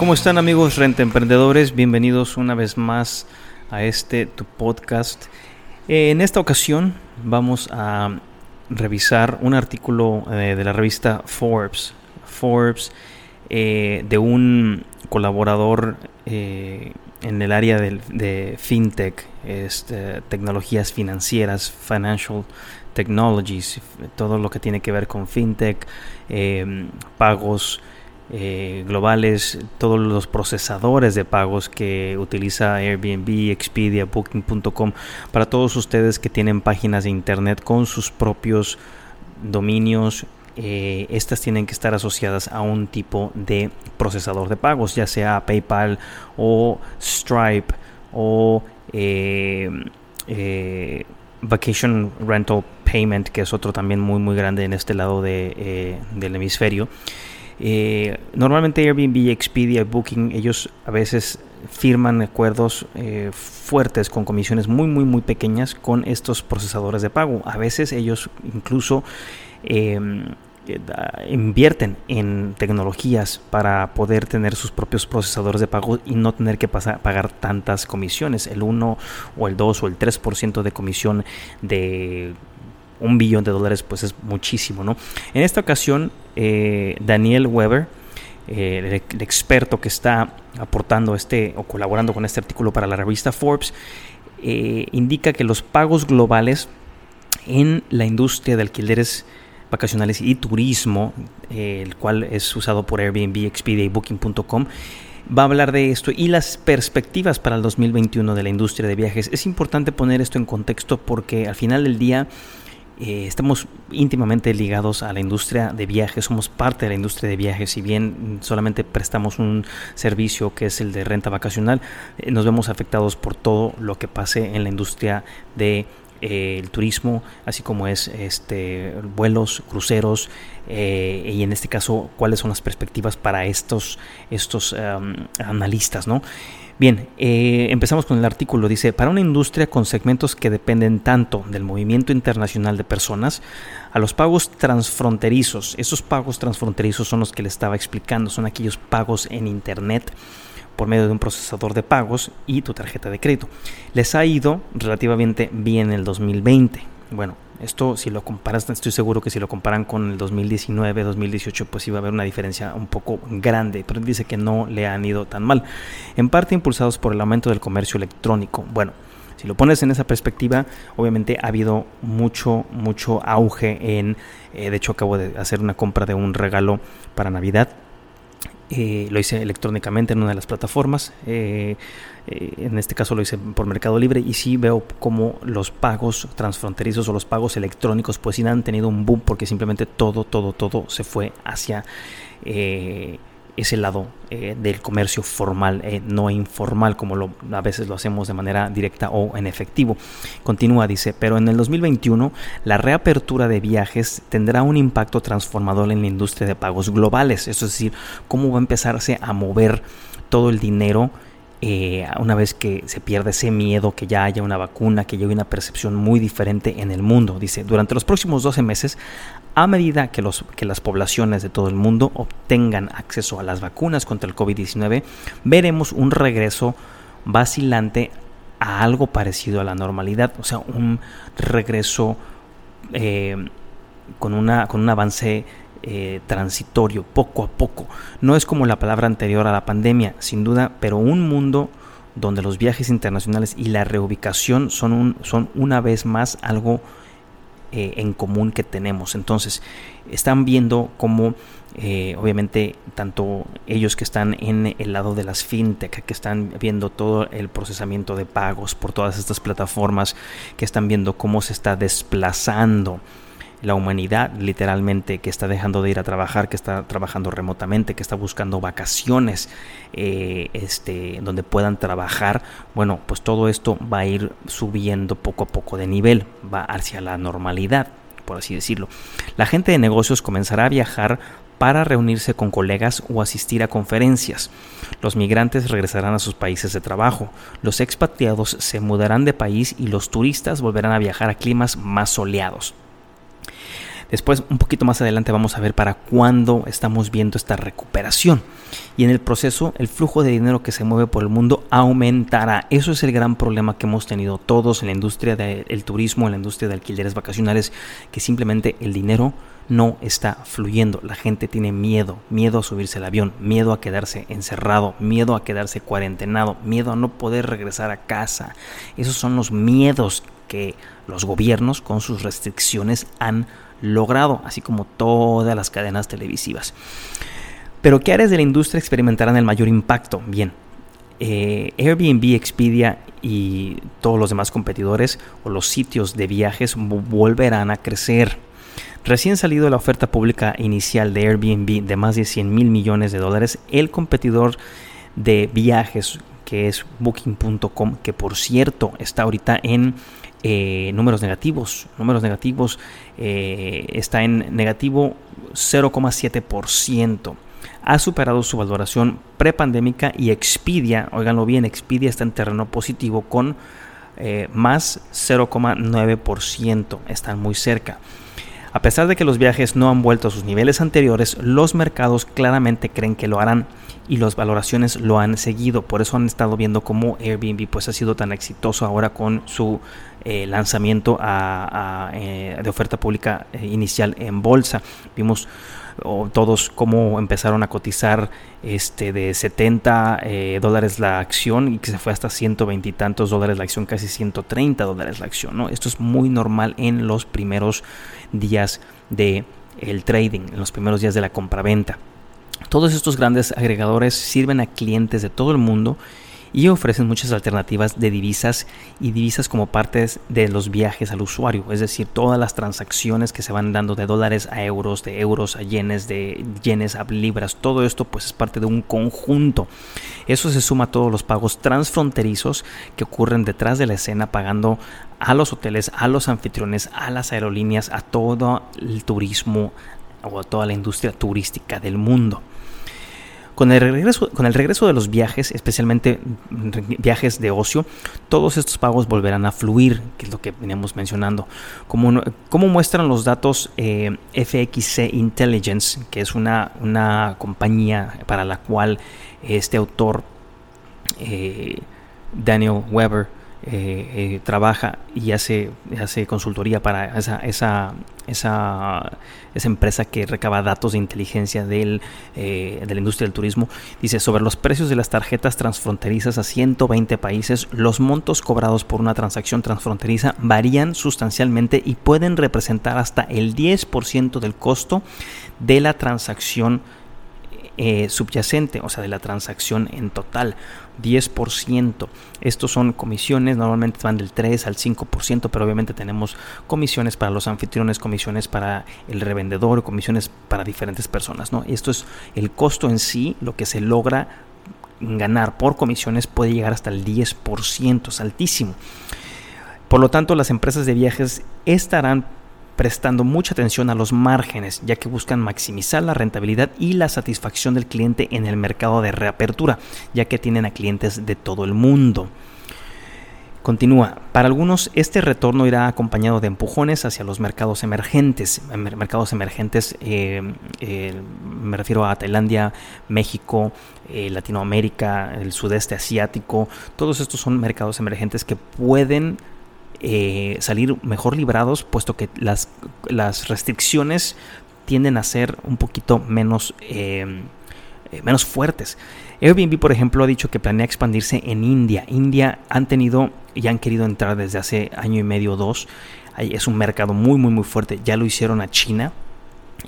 ¿Cómo están amigos renta emprendedores? Bienvenidos una vez más a este tu podcast. Eh, en esta ocasión vamos a revisar un artículo eh, de la revista Forbes. Forbes eh, de un colaborador en el área de fintech, este, tecnologías financieras, financial technologies, todo lo que tiene que ver con fintech, pagos eh, globales, todos los procesadores de pagos que utiliza Airbnb, Expedia, Booking.com, para todos ustedes que tienen páginas de internet con sus propios dominios. eh, estas tienen que estar asociadas a un tipo de procesador de pagos, ya sea PayPal o Stripe o eh, Vacation Rental Payment, que es otro también muy muy grande en este lado de, del hemisferio. Eh, normalmente Airbnb, Expedia, Booking, ellos a veces firman acuerdos eh, fuertes con comisiones muy, muy, muy pequeñas con estos procesadores de pago. A veces ellos incluso eh, eh, invierten en tecnologías para poder tener sus propios procesadores de pago y no tener que pagar tantas comisiones, el 1 o el 2 o el 3% de comisión de un billón de dólares pues es muchísimo, ¿no? En esta ocasión, eh, Daniel Weber, eh, el, experto que está aportando este o colaborando con este artículo para la revista Forbes, eh, indica que los pagos globales en la industria de alquileres vacacionales y turismo, el cual es usado por Airbnb, Expedia y Booking.com, va a hablar de esto y las perspectivas para el 2021 de la industria de viajes. Es importante poner esto en contexto porque al final del día eh, estamos íntimamente ligados a la industria de viajes, somos parte de la industria de viajes, si bien solamente prestamos un servicio que es el de renta vacacional, eh, nos vemos afectados por todo lo que pase en la industria de eh, el turismo, así como es este vuelos, cruceros eh, y en este caso cuáles son las perspectivas para estos estos analistas, ¿no? Bien, eh, empezamos con el artículo. Dice, para una industria con segmentos que dependen tanto del movimiento internacional de personas, a los pagos transfronterizos, esos pagos transfronterizos son los que le estaba explicando, son aquellos pagos en Internet por medio de un procesador de pagos y tu tarjeta de crédito. Les ha ido relativamente bien el 2020. Bueno, esto si lo comparas, estoy seguro que si lo comparan con el 2019, 2018, pues iba a haber una diferencia un poco grande, pero dice que no le han ido tan mal. En parte impulsados por el aumento del comercio electrónico. Bueno, si lo pones en esa perspectiva, obviamente ha habido mucho, mucho auge en, eh, de hecho acabo de hacer una compra de un regalo para Navidad eh, lo hice electrónicamente en una de las plataformas. eh, eh, en este caso lo hice por Mercado Libre y sí veo como los pagos transfronterizos o los pagos electrónicos pues sí han tenido un boom porque simplemente todo, todo, todo se fue hacia eh, ese lado eh, del comercio formal, eh, no informal como lo, a veces lo hacemos de manera directa o en efectivo. Continúa, dice, pero en el 2021 la reapertura de viajes tendrá un impacto transformador en la industria de pagos globales, es decir, cómo va a empezarse a mover todo el dinero eh, una vez que se pierde ese miedo, que ya haya una vacuna, que haya una percepción muy diferente en el mundo. Dice, durante los próximos 12 meses, a medida que, los, que las poblaciones de todo el mundo obtengan acceso a las vacunas contra el COVID-19, veremos un regreso vacilante a algo parecido a la normalidad, o sea, un regreso eh, con, una, con un avance eh, transitorio, poco a poco. No es como la palabra anterior a la pandemia, sin duda, pero un mundo donde los viajes internacionales y la reubicación son, un, son una vez más algo eh, en común que tenemos. Entonces, están viendo cómo, eh, obviamente, tanto ellos que están en el lado de las fintech, que están viendo todo el procesamiento de pagos por todas estas plataformas, que están viendo cómo se está desplazando la humanidad literalmente que está dejando de ir a trabajar, que está trabajando remotamente, que está buscando vacaciones eh, este, donde puedan trabajar, bueno, pues todo esto va a ir subiendo poco a poco de nivel, va hacia la normalidad, por así decirlo. La gente de negocios comenzará a viajar para reunirse con colegas o asistir a conferencias. Los migrantes regresarán a sus países de trabajo, los expatriados se mudarán de país y los turistas volverán a viajar a climas más soleados. Después, un poquito más adelante, vamos a ver para cuándo estamos viendo esta recuperación. Y en el proceso, el flujo de dinero que se mueve por el mundo aumentará. Eso es el gran problema que hemos tenido todos en la industria del turismo, en la industria de alquileres vacacionales, que simplemente el dinero no está fluyendo. La gente tiene miedo, miedo a subirse al avión, miedo a quedarse encerrado, miedo a quedarse cuarentenado, miedo a no poder regresar a casa. Esos son los miedos que los gobiernos con sus restricciones han logrado, así como todas las cadenas televisivas. Pero ¿qué áreas de la industria experimentarán el mayor impacto? Bien, eh, Airbnb, Expedia y todos los demás competidores o los sitios de viajes volverán a crecer. Recién salido de la oferta pública inicial de Airbnb de más de 100 mil millones de dólares, el competidor de viajes que es booking.com, que por cierto está ahorita en eh, números negativos. Números negativos eh, está en negativo 0,7%. Ha superado su valoración prepandémica y Expedia, oiganlo bien, Expedia está en terreno positivo con eh, más 0,9%. Están muy cerca. A pesar de que los viajes no han vuelto a sus niveles anteriores, los mercados claramente creen que lo harán y las valoraciones lo han seguido. Por eso han estado viendo cómo Airbnb pues, ha sido tan exitoso ahora con su eh, lanzamiento eh, de oferta pública eh, inicial en bolsa. Vimos todos cómo empezaron a cotizar este de 70 dólares la acción y que se fue hasta 120 y tantos dólares la acción, casi 130 dólares la acción. ¿no? Esto es muy normal en los primeros días de el trading, en los primeros días de la compraventa. Todos estos grandes agregadores sirven a clientes de todo el mundo y ofrecen muchas alternativas de divisas y divisas como partes de los viajes al usuario, es decir, todas las transacciones que se van dando de dólares a euros, de euros a yenes, de yenes a libras, todo esto pues es parte de un conjunto. Eso se suma a todos los pagos transfronterizos que ocurren detrás de la escena pagando a los hoteles, a los anfitriones, a las aerolíneas, a todo el turismo o a toda la industria turística del mundo. Con el, regreso, con el regreso de los viajes, especialmente viajes de ocio, todos estos pagos volverán a fluir, que es lo que veníamos mencionando. Como, como muestran los datos eh, FXC Intelligence, que es una, una compañía para la cual este autor, eh, Daniel Weber, eh, eh, trabaja y hace, hace consultoría para esa, esa, esa, esa, empresa que recaba datos de inteligencia del, eh, de la industria del turismo. Dice, sobre los precios de las tarjetas transfronterizas a 120 países, los montos cobrados por una transacción transfronteriza varían sustancialmente y pueden representar hasta el 10% del costo de la transacción subyacente, o sea, de la transacción en total. 10%. Estos son comisiones, normalmente van del 3 al 5%, pero obviamente tenemos comisiones para los anfitriones, comisiones para el revendedor, comisiones para diferentes personas. ¿no? Esto es el costo en sí, lo que se logra ganar por comisiones puede llegar hasta el 10%, es altísimo. Por lo tanto, las empresas de viajes estarán prestando mucha atención a los márgenes, ya que buscan maximizar la rentabilidad y la satisfacción del cliente en el mercado de reapertura, ya que tienen a clientes de todo el mundo. Continúa, para algunos este retorno irá acompañado de empujones hacia los mercados emergentes. Mercados emergentes eh, eh, me refiero a Tailandia, México, eh, Latinoamérica, el sudeste asiático. Todos estos son mercados emergentes que pueden eh, salir mejor librados, puesto que las, las, restricciones tienden a ser un poquito menos, eh, eh, menos fuertes. Airbnb, por ejemplo, ha dicho que planea expandirse en India. India han tenido y han querido entrar desde hace año y medio o dos. Es un mercado muy, muy, muy fuerte. Ya lo hicieron a China.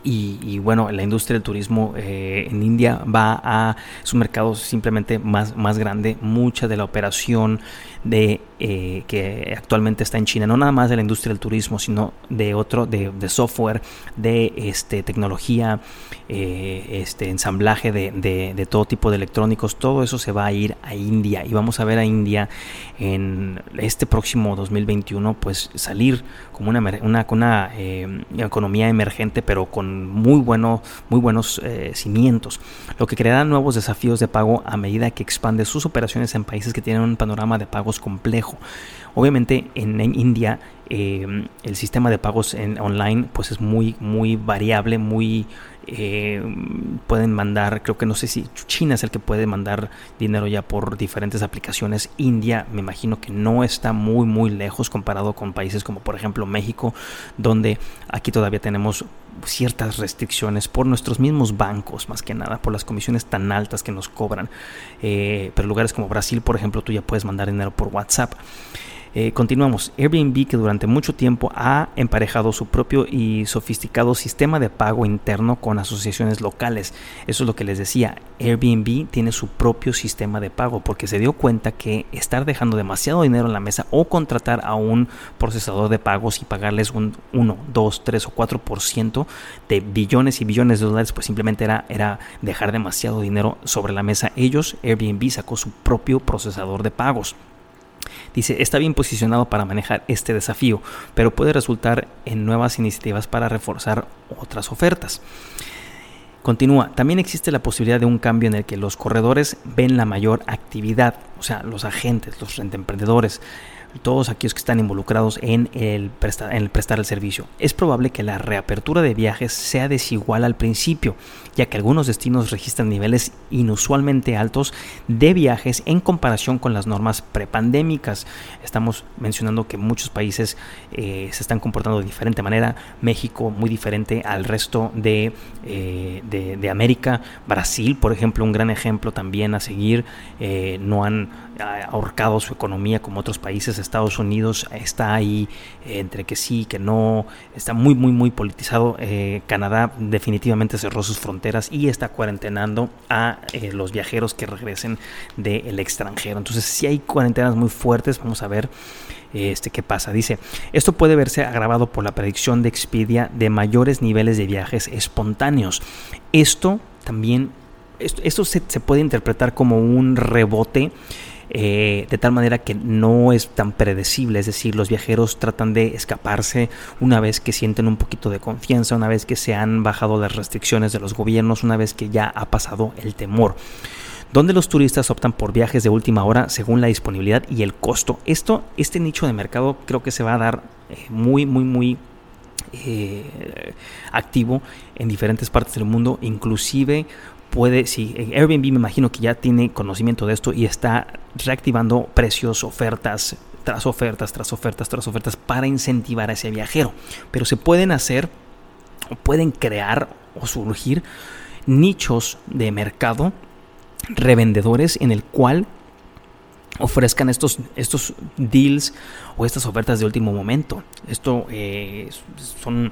Y, bueno, la industria del turismo en India va a su mercado simplemente más, más grande. Mucha de la operación de eh, que actualmente está en China, no nada más de la industria del turismo, sino de otro, de, software, de este, tecnología, eh, este, ensamblaje de, de, todo tipo de electrónicos, todo eso se va a ir a India y vamos a ver a India en este próximo 2021 pues salir como una, una, una eh, economía emergente pero con muy, bueno, muy buenos cimientos, lo que creará nuevos desafíos de pago a medida que expande sus operaciones en países que tienen un panorama de pagos complejo. Obviamente en, India eh, el sistema de pagos en online pues es muy muy variable, muy eh, pueden mandar, creo que no sé si China es el que puede mandar dinero ya por diferentes aplicaciones. India me imagino que no está muy muy lejos comparado con países como por ejemplo México, donde aquí todavía tenemos ciertas restricciones por nuestros mismos bancos, más que nada, por las comisiones tan altas que nos cobran. Eh, pero lugares como Brasil, por ejemplo, tú ya puedes mandar dinero por WhatsApp. Eh, continuamos. Airbnb que durante mucho tiempo ha emparejado su propio y sofisticado sistema de pago interno con asociaciones locales. Eso es lo que les decía. Airbnb tiene su propio sistema de pago porque se dio cuenta que estar dejando demasiado dinero en la mesa o contratar a un procesador de pagos y pagarles un 1, 2, 3 o 4% de billones y billones de dólares pues simplemente era, era dejar demasiado dinero sobre la mesa. Ellos, Airbnb sacó su propio procesador de pagos. Dice, está bien posicionado para manejar este desafío, pero puede resultar en nuevas iniciativas para reforzar otras ofertas. Continúa, también existe la posibilidad de un cambio en el que los corredores ven la mayor actividad, o sea, los agentes, los emprendedores, todos aquellos que están involucrados en el, prestar, en el prestar el servicio. Es probable que la reapertura de viajes sea desigual al principio, ya que algunos destinos registran niveles inusualmente altos de viajes en comparación con las normas prepandémicas. Estamos mencionando que muchos países eh, se están comportando de diferente manera. México muy diferente al resto de, eh, de, América. Brasil, por ejemplo, un gran ejemplo también a seguir. Eh, no han ahorcado su economía como otros países. Estados Unidos está ahí entre que sí, que no. Está muy, muy, muy politizado. Canadá definitivamente cerró sus fronteras y está cuarentenando a eh, los viajeros que regresen del extranjero. Entonces, si hay cuarentenas muy fuertes, vamos a ver este, qué pasa. Dice, esto puede verse agravado por la predicción de Expedia de mayores niveles de viajes espontáneos. Esto también, esto, se, se puede interpretar como un rebote eh, de tal manera que no es tan predecible, es decir, los viajeros tratan de escaparse una vez que sienten un poquito de confianza, una vez que se han bajado las restricciones de los gobiernos, una vez que ya ha pasado el temor donde los turistas optan por viajes de última hora según la disponibilidad y el costo. Esto, este nicho de mercado creo que se va a dar eh, muy, muy, muy eh, activo en diferentes partes del mundo, inclusive puede, si Airbnb me imagino que ya tiene conocimiento de esto y está reactivando precios, ofertas, tras ofertas, tras ofertas, tras ofertas para incentivar a ese viajero. Pero se pueden hacer, o pueden crear o surgir nichos de mercado revendedores en el cual ofrezcan estos, estos deals o estas ofertas de último momento. Esto eh, son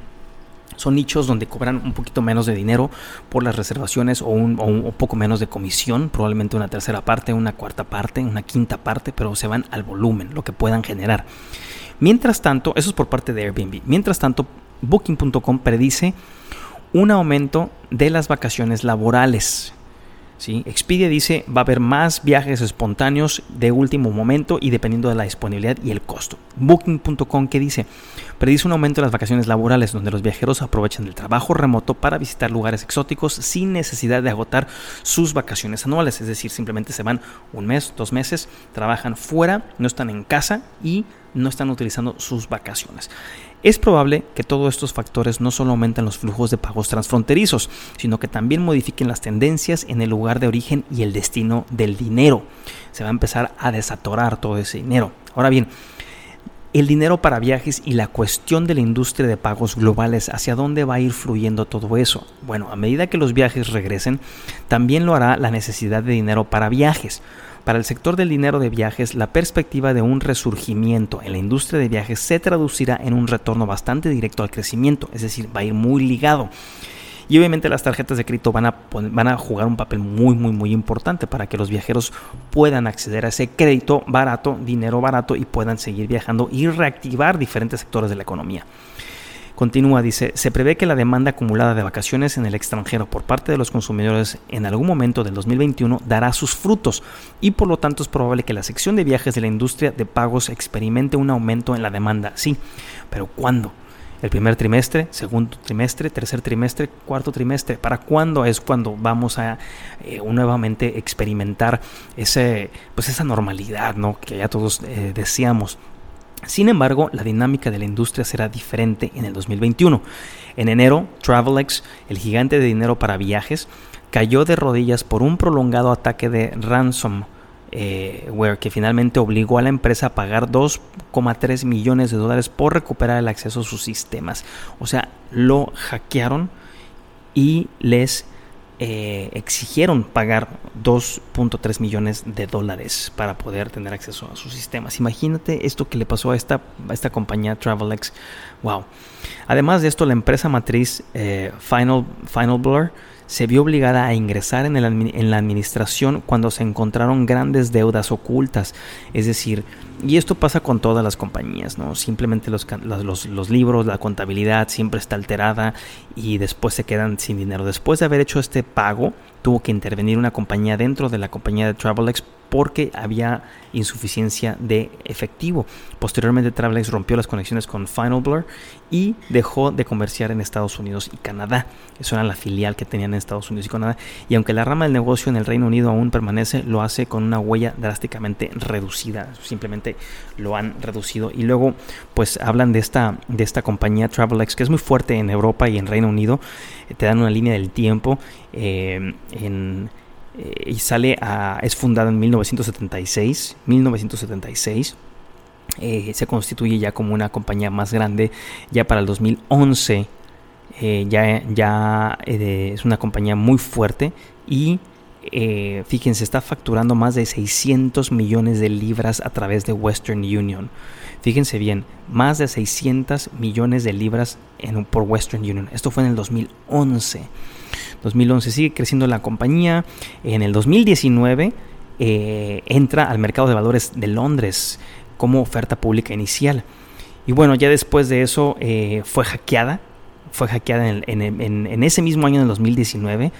son nichos donde cobran un poquito menos de dinero por las reservaciones o un, poco menos de comisión, probablemente una tercera parte, una cuarta parte, una quinta parte, pero se van al volumen, lo que puedan generar. Mientras tanto, eso es por parte de Airbnb. Mientras tanto, Booking.com predice un aumento de las vacaciones laborales. Expedia dice va a haber más viajes espontáneos de último momento y dependiendo de la disponibilidad y el costo. Booking.com que dice predice un aumento de las vacaciones laborales donde los viajeros aprovechan el trabajo remoto para visitar lugares exóticos sin necesidad de agotar sus vacaciones anuales, es decir, simplemente se van un mes, dos meses, trabajan fuera, no están en casa y no están utilizando sus vacaciones. Es probable que todos estos factores no solo aumenten los flujos de pagos transfronterizos, sino que también modifiquen las tendencias en el lugar de origen y el destino del dinero. Se va a empezar a desatorar todo ese dinero. Ahora bien, el dinero para viajes y la cuestión de la industria de pagos globales, ¿hacia dónde va a ir fluyendo todo eso? Bueno, a medida que los viajes regresen, también lo hará la necesidad de dinero para viajes. Para el sector del dinero de viajes, la perspectiva de un resurgimiento en la industria de viajes se traducirá en un retorno bastante directo al crecimiento, es decir, va a ir muy ligado. Y obviamente las tarjetas de crédito van a, van a jugar un papel muy, muy, muy importante para que los viajeros puedan acceder a ese crédito barato, dinero barato y puedan seguir viajando y reactivar diferentes sectores de la economía. Continúa, dice, se prevé que la demanda acumulada de vacaciones en el extranjero por parte de los consumidores en algún momento del 2021 dará sus frutos y por lo tanto es probable que la sección de viajes de la industria de pagos experimente un aumento en la demanda. Sí, pero ¿cuándo? el primer trimestre, segundo trimestre, tercer trimestre, cuarto trimestre. ¿Para cuándo es cuando vamos a eh, nuevamente experimentar ese, pues esa normalidad ¿no? que ya todos eh, deseamos? Sin embargo, la dinámica de la industria será diferente en el 2021. En enero, Travelex, el gigante de dinero para viajes, cayó de rodillas por un prolongado ataque de ransomware que finalmente obligó a la empresa a pagar 2,3 millones de dólares por recuperar el acceso a sus sistemas. O sea, lo hackearon y les eh, exigieron pagar 2.3 millones de dólares para poder tener acceso a sus sistemas. Imagínate esto que le pasó a esta, a esta compañía Travelex. Wow. Además de esto, la empresa matriz eh, Final, Final Blur se vio obligada a ingresar en, el, en, la administración cuando se encontraron grandes deudas ocultas. Es decir, y esto pasa con todas las compañías, ¿no? Simplemente los, los, los, libros, la contabilidad siempre está alterada y después se quedan sin dinero. Después de haber hecho este pago, tuvo que intervenir una compañía dentro de la compañía de Travelex porque había insuficiencia de efectivo. Posteriormente Travelex rompió las conexiones con Final Blur y dejó de comerciar en Estados Unidos y Canadá. Eso era la filial que tenían en Estados Unidos y Canadá. Y aunque la rama del negocio en el Reino Unido aún permanece, lo hace con una huella drásticamente reducida. Simplemente lo han reducido. Y luego pues hablan de esta, de esta compañía Travelex que es muy fuerte en Europa y en Reino Unido. Te dan una línea del tiempo eh, en y sale a, es fundada en 1976, 1976. Eh, se constituye ya como una compañía más grande ya para el 2011 eh, ya, ya eh, es una compañía muy fuerte y fíjense está facturando más de 600 millones de libras a través de Western Union fíjense bien más de 600 millones de libras en, por Western Union esto fue en el 2011 2011 sigue creciendo la compañía. En el 2019 eh, entra al mercado de valores de Londres como oferta pública inicial. Y bueno, ya después de eso eh, fue hackeada. Fue hackeada en, ese mismo año, en el 2019.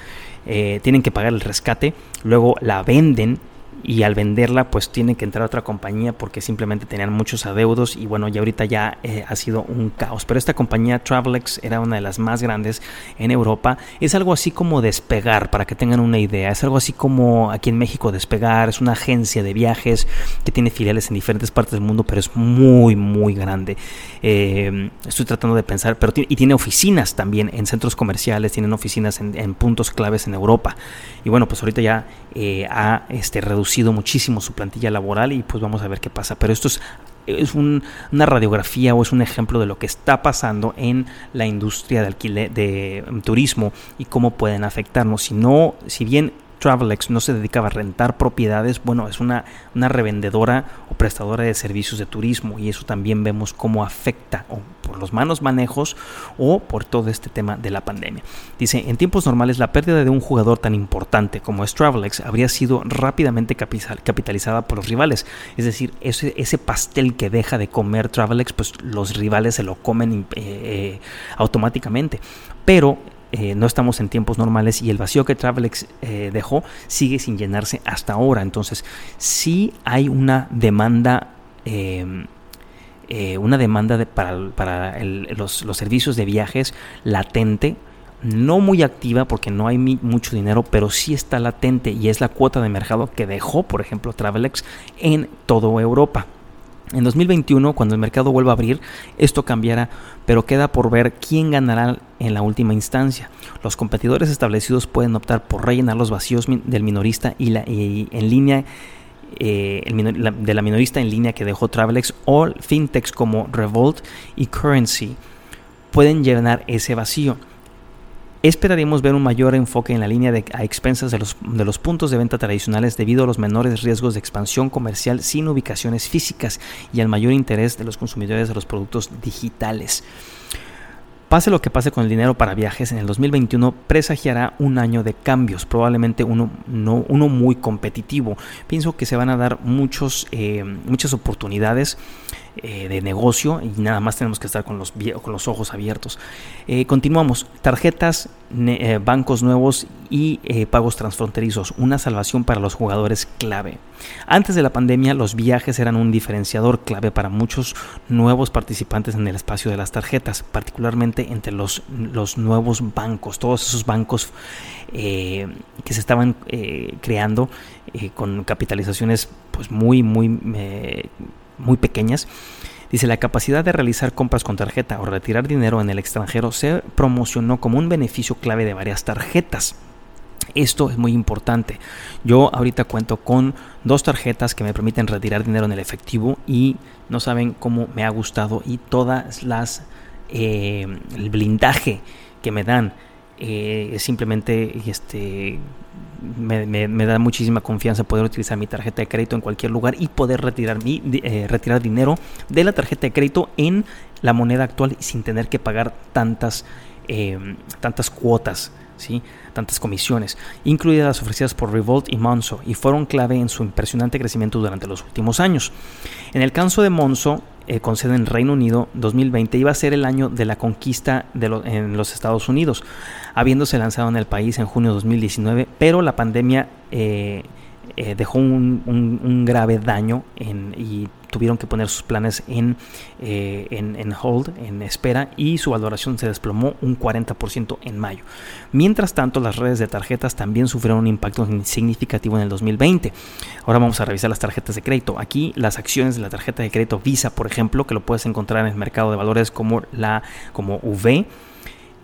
Eh, tienen que pagar el rescate. Luego la venden y al venderla pues tiene que entrar a otra compañía porque simplemente tenían muchos adeudos y bueno ya ahorita ya eh, ha sido un caos. Pero esta compañía Travelex era una de las más grandes en Europa. Es algo así como despegar para que tengan una idea. Es algo así como aquí en México despegar. Es una agencia de viajes que tiene filiales en diferentes partes del mundo pero es muy muy grande. Eh, estoy tratando de pensar pero y tiene oficinas también en centros comerciales tienen oficinas en, puntos claves en Europa. Y bueno pues ahorita ya eh, ha este, reducido muchísimo su plantilla laboral y pues vamos a ver qué pasa. Pero esto es, es una radiografía o es un ejemplo de lo que está pasando en la industria de alquiler de turismo y cómo pueden afectarnos. Si no, si bien Travelex no se dedicaba a rentar propiedades, bueno, es una, una revendedora o prestadora de servicios de turismo y eso también vemos cómo afecta o por los malos manejos o por todo este tema de la pandemia. Dice, en tiempos normales la pérdida de un jugador tan importante como es Travelex habría sido rápidamente capitalizada por los rivales, es decir, ese, ese pastel que deja de comer Travelex, pues los rivales se lo comen eh, eh, automáticamente. Pero eh, no estamos en tiempos normales y el vacío que Travelex eh, dejó sigue sin llenarse hasta ahora. Entonces, sí hay una demanda. Em, eh, una demanda para, los, servicios de viajes latente, no muy activa porque no hay mucho dinero, pero sí está latente y es la cuota de mercado que dejó, por ejemplo, Travelex en toda Europa. En 2021, cuando el mercado vuelva a abrir, esto cambiará, pero queda por ver quién ganará en la última instancia. Los competidores establecidos pueden optar por rellenar los vacíos del minorista y, la, en línea eh, de la minorista en línea que dejó Travelex o fintechs como Revolt y Currency pueden llenar ese vacío. Esperaríamos ver un mayor enfoque en la línea de, a expensas de los, de los puntos de venta tradicionales debido a los menores riesgos de expansión comercial sin ubicaciones físicas y al mayor interés de los consumidores de los productos digitales. Pase lo que pase con el dinero para viajes, en el 2021 presagiará un año de cambios, probablemente uno, no, uno muy competitivo. Pienso que se van a dar muchos, eh, muchas oportunidades eh, de negocio y nada más tenemos que estar con los, con los ojos abiertos. Eh, continuamos. Tarjetas, eh, bancos nuevos y pagos transfronterizos. Una salvación para los jugadores clave. Antes de la pandemia, los viajes eran un diferenciador clave para muchos nuevos participantes en el espacio de las tarjetas, particularmente entre los, los nuevos bancos, todos esos bancos que se estaban creando con capitalizaciones pues muy, muy muy pequeñas. Dice, la capacidad de realizar compras con tarjeta o retirar dinero en el extranjero se promocionó como un beneficio clave de varias tarjetas. Esto es muy importante. Yo ahorita cuento con dos tarjetas que me permiten retirar dinero en el efectivo y no saben cómo me ha gustado y todas las eh, el blindaje que me dan eh, simplemente este me, da muchísima confianza poder utilizar mi tarjeta de crédito en cualquier lugar y poder retirar, mi, eh, retirar dinero de la tarjeta de crédito en la moneda actual sin tener que pagar tantas, eh, tantas cuotas. ¿sí? tantas comisiones, incluidas las ofrecidas por Revolt y Monzo, y fueron clave en su impresionante crecimiento durante los últimos años. En el caso de Monzo, eh, con sede en Reino Unido, 2020 iba a ser el año de la conquista de en los Estados Unidos, habiéndose lanzado en el país en junio de 2019, pero la pandemia eh, eh, dejó un, grave daño en, y tuvieron que poner sus planes en, eh, en, hold, en espera, y su valoración se desplomó un 40% en mayo. Mientras tanto, las redes de tarjetas también sufrieron un impacto significativo en el 2020. Ahora vamos a revisar las tarjetas de crédito. Aquí las acciones de la tarjeta de crédito Visa, por ejemplo, que lo puedes encontrar en el mercado de valores como la como V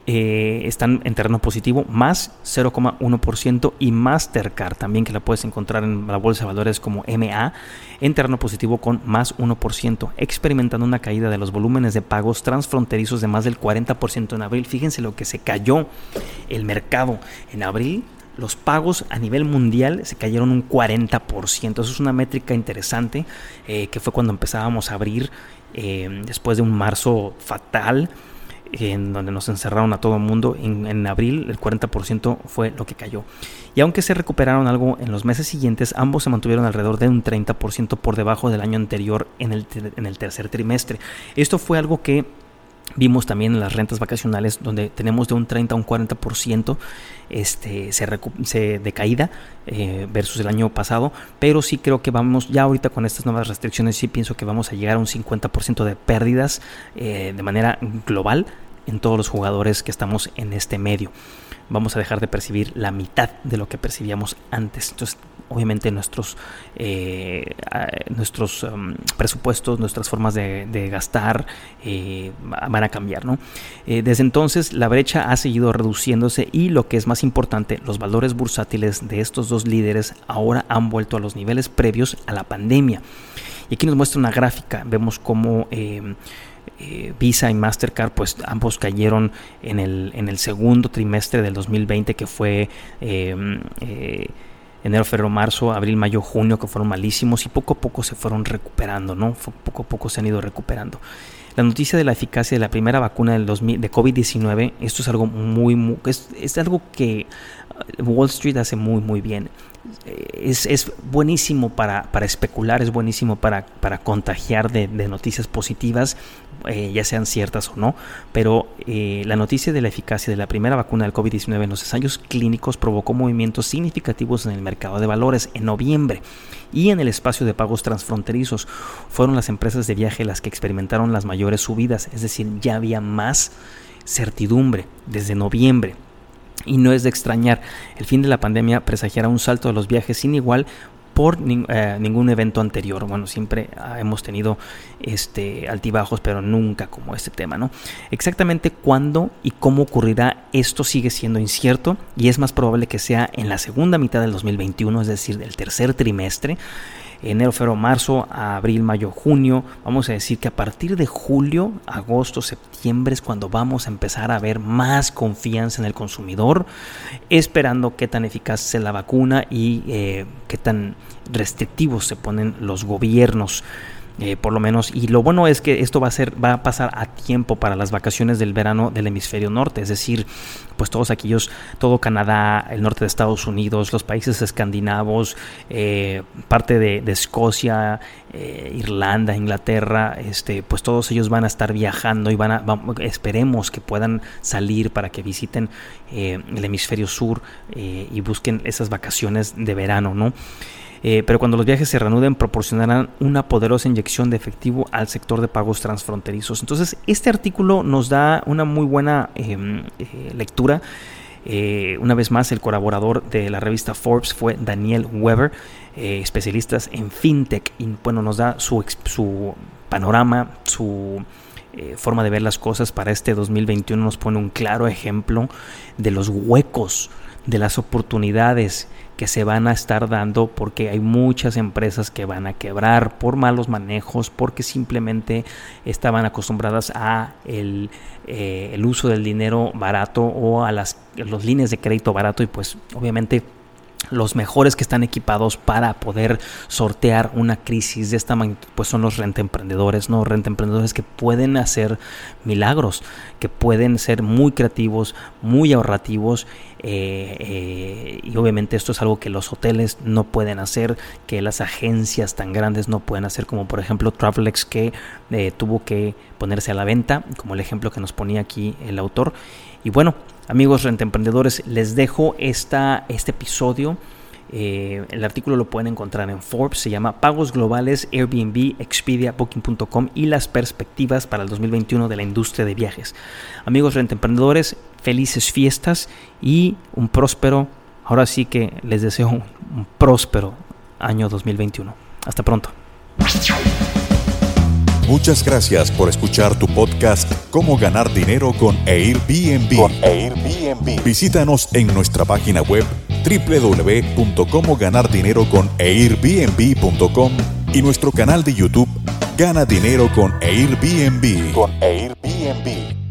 eh, están en terreno positivo más 0,1% y Mastercard también que la puedes encontrar en la bolsa de valores como MA en terreno positivo con más 1%, experimentando una caída de los volúmenes de pagos transfronterizos de más del 40% en abril. Fíjense lo que se cayó el mercado en abril. Los pagos a nivel mundial se cayeron un 40%. Eso es una métrica interesante eh, que fue cuando empezábamos a abrir eh, después de un marzo fatal en donde nos encerraron a todo el mundo. En, abril el 40% fue lo que cayó. Y aunque se recuperaron algo en los meses siguientes, ambos se mantuvieron alrededor de un 30% por debajo del año anterior en el, en el tercer trimestre. Esto fue algo que Vimos también las rentas vacacionales donde tenemos de un 30 a un 40% este, se, de caída eh, versus el año pasado, pero sí creo que vamos, ya ahorita con estas nuevas restricciones, sí pienso que vamos a llegar a un 50% de pérdidas eh, de manera global en todos los jugadores que estamos en este medio. Vamos a dejar de percibir la mitad de lo que percibíamos antes. Entonces, obviamente nuestros, eh, nuestros um, presupuestos, nuestras formas de, gastar eh, van a cambiar. ¿no? Eh, desde entonces la brecha ha seguido reduciéndose y lo que es más importante, los valores bursátiles de estos dos líderes ahora han vuelto a los niveles previos a la pandemia. Y aquí nos muestra una gráfica, vemos cómo... Visa y Mastercard, pues ambos cayeron en el, en el segundo trimestre del 2020, que fue enero, febrero, marzo, abril, mayo, junio, que fueron malísimos y poco a poco se fueron recuperando, ¿no? Poco a poco se han ido recuperando. La noticia de la eficacia de la primera vacuna del 2000, de COVID-19, esto es algo muy, muy es, es, algo que Wall Street hace muy, muy bien. Es, es buenísimo para, para, especular, es buenísimo para, para contagiar de, noticias positivas eh, ya sean ciertas o no, pero eh, la noticia de la eficacia de la primera vacuna del COVID-19 en los ensayos clínicos provocó movimientos significativos en el mercado de valores en noviembre y en el espacio de pagos transfronterizos. Fueron las empresas de viaje las que experimentaron las mayores subidas, es decir, ya había más certidumbre desde noviembre. Y no es de extrañar, el fin de la pandemia presagiará un salto de los viajes sin igual por eh, ningún evento anterior. Bueno, siempre ah, hemos tenido este altibajos, pero nunca como este tema, ¿no? Exactamente cuándo y cómo ocurrirá esto sigue siendo incierto y es más probable que sea en la segunda mitad del 2021, es decir, del tercer trimestre enero, febrero, marzo, abril, mayo, junio. Vamos a decir que a partir de julio, agosto, septiembre es cuando vamos a empezar a ver más confianza en el consumidor, esperando qué tan eficaz sea la vacuna y eh, qué tan restrictivos se ponen los gobiernos. Eh, por lo menos. Y lo bueno es que esto va a ser, va a pasar a tiempo para las vacaciones del verano del hemisferio norte, es decir, pues todos aquellos, todo Canadá, el norte de Estados Unidos, los países escandinavos, eh, parte de, Escocia, eh, Irlanda, Inglaterra, este, pues todos ellos van a estar viajando y van a, esperemos que puedan salir para que visiten el hemisferio sur y busquen esas vacaciones de verano, ¿no? Eh, pero cuando los viajes se reanuden proporcionarán una poderosa inyección de efectivo al sector de pagos transfronterizos. Entonces, este artículo nos da una muy buena em, eh, lectura. Eh, una vez más, el colaborador de la revista Forbes fue Daniel Weber, especialista en fintech, y bueno, nos da su, su panorama, su forma de ver las cosas para este 2021, nos pone un claro ejemplo de los huecos, de las oportunidades que se van a estar dando porque hay muchas empresas que van a quebrar por malos manejos, porque simplemente estaban acostumbradas a el, eh, el uso del dinero barato o a las los líneas de crédito barato y pues obviamente los mejores que están equipados para poder sortear una crisis de esta magnitud, pues son los renta emprendedores, ¿no? Renta emprendedores que pueden hacer milagros, que pueden ser muy creativos, muy ahorrativos, eh, eh, y obviamente esto es algo que los hoteles no pueden hacer, que las agencias tan grandes no pueden hacer, como por ejemplo Travelex que eh, tuvo que ponerse a la venta, como el ejemplo que nos ponía aquí el autor. Y bueno, Amigos rentemprendedores, les dejo esta, este episodio. Eh, el artículo lo pueden encontrar en Forbes, se llama Pagos Globales, Airbnb, Expedia, Booking.com y las perspectivas para el 2021 de la industria de viajes. Amigos rentemprendedores, felices fiestas y un próspero, ahora sí que les deseo un, un próspero año 2021. Hasta pronto. Muchas gracias por escuchar tu podcast Cómo ganar dinero con Airbnb. Con Airbnb. Visítanos en nuestra página web www.comoganardineroconairbnb.com y nuestro canal de YouTube Gana Dinero con Airbnb. Con Airbnb.